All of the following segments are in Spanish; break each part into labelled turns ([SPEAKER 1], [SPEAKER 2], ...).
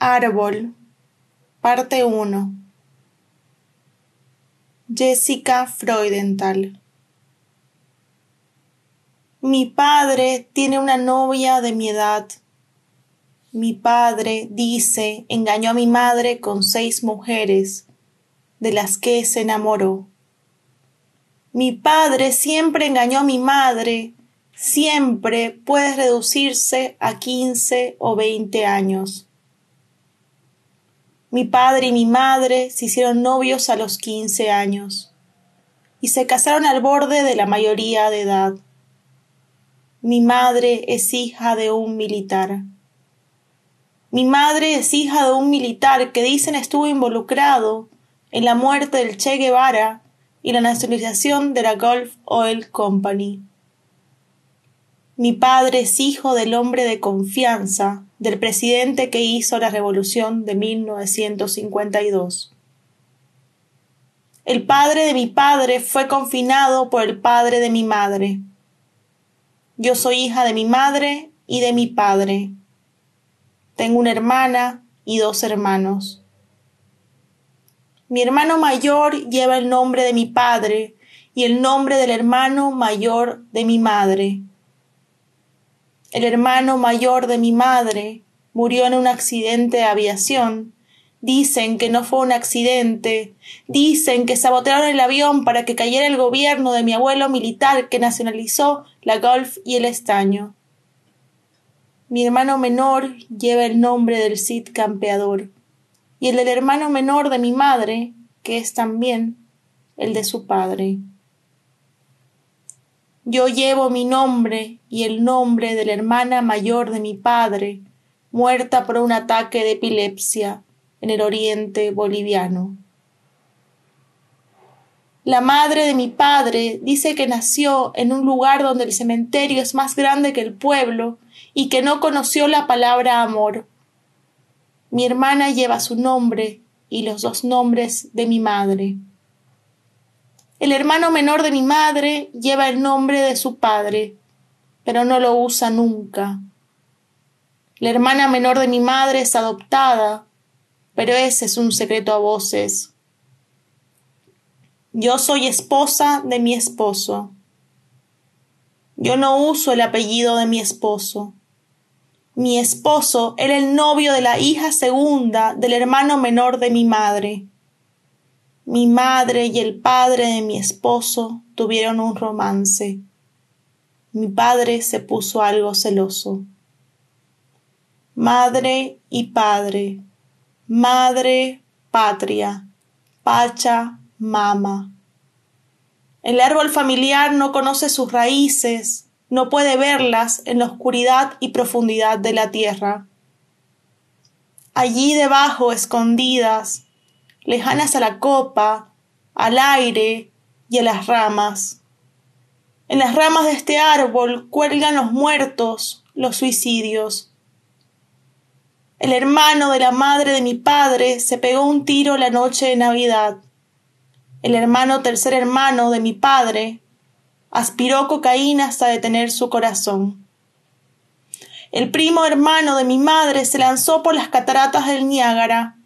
[SPEAKER 1] Árbol, parte 1. Jessica Freudenthal. Mi padre tiene una novia de mi edad. Mi padre, dice, engañó a mi madre con seis mujeres, de las que se enamoró. Mi padre siempre engañó a mi madre, siempre puede reducirse a quince o veinte años. Mi padre y mi madre se hicieron novios a los quince años y se casaron al borde de la mayoría de edad. Mi madre es hija de un militar. Mi madre es hija de un militar que dicen estuvo involucrado en la muerte del Che Guevara y la nacionalización de la Gulf Oil Company. Mi padre es hijo del hombre de confianza del presidente que hizo la revolución de 1952. El padre de mi padre fue confinado por el padre de mi madre. Yo soy hija de mi madre y de mi padre. Tengo una hermana y dos hermanos. Mi hermano mayor lleva el nombre de mi padre y el nombre del hermano mayor de mi madre. El hermano mayor de mi madre murió en un accidente de aviación. Dicen que no fue un accidente. Dicen que sabotearon el avión para que cayera el gobierno de mi abuelo militar que nacionalizó la Gulf y el estaño. Mi hermano menor lleva el nombre del Cid campeador y el del hermano menor de mi madre, que es también el de su padre. Yo llevo mi nombre y el nombre de la hermana mayor de mi padre, muerta por un ataque de epilepsia en el oriente boliviano. La madre de mi padre dice que nació en un lugar donde el cementerio es más grande que el pueblo y que no conoció la palabra amor. Mi hermana lleva su nombre y los dos nombres de mi madre. El hermano menor de mi madre lleva el nombre de su padre, pero no lo usa nunca. La hermana menor de mi madre es adoptada, pero ese es un secreto a voces. Yo soy esposa de mi esposo. Yo no uso el apellido de mi esposo. Mi esposo era el novio de la hija segunda del hermano menor de mi madre. Mi madre y el padre de mi esposo tuvieron un romance. Mi padre se puso algo celoso. Madre y padre, madre, patria, pacha, mama. El árbol familiar no conoce sus raíces, no puede verlas en la oscuridad y profundidad de la tierra. Allí debajo, escondidas, lejanas a la copa, al aire y a las ramas. En las ramas de este árbol cuelgan los muertos, los suicidios. El hermano de la madre de mi padre se pegó un tiro la noche de Navidad. El hermano tercer hermano de mi padre aspiró cocaína hasta detener su corazón. El primo hermano de mi madre se lanzó por las cataratas del Niágara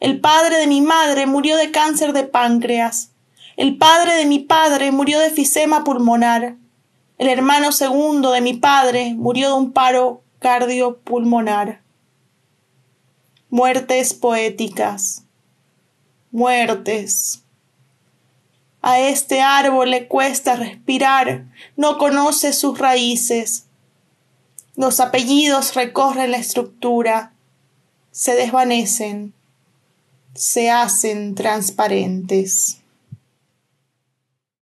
[SPEAKER 1] el padre de mi madre murió de cáncer de páncreas. El padre de mi padre murió de efisema pulmonar. El hermano segundo de mi padre murió de un paro cardiopulmonar. Muertes poéticas. Muertes. A este árbol le cuesta respirar, no conoce sus raíces. Los apellidos recorren la estructura, se desvanecen se hacen transparentes.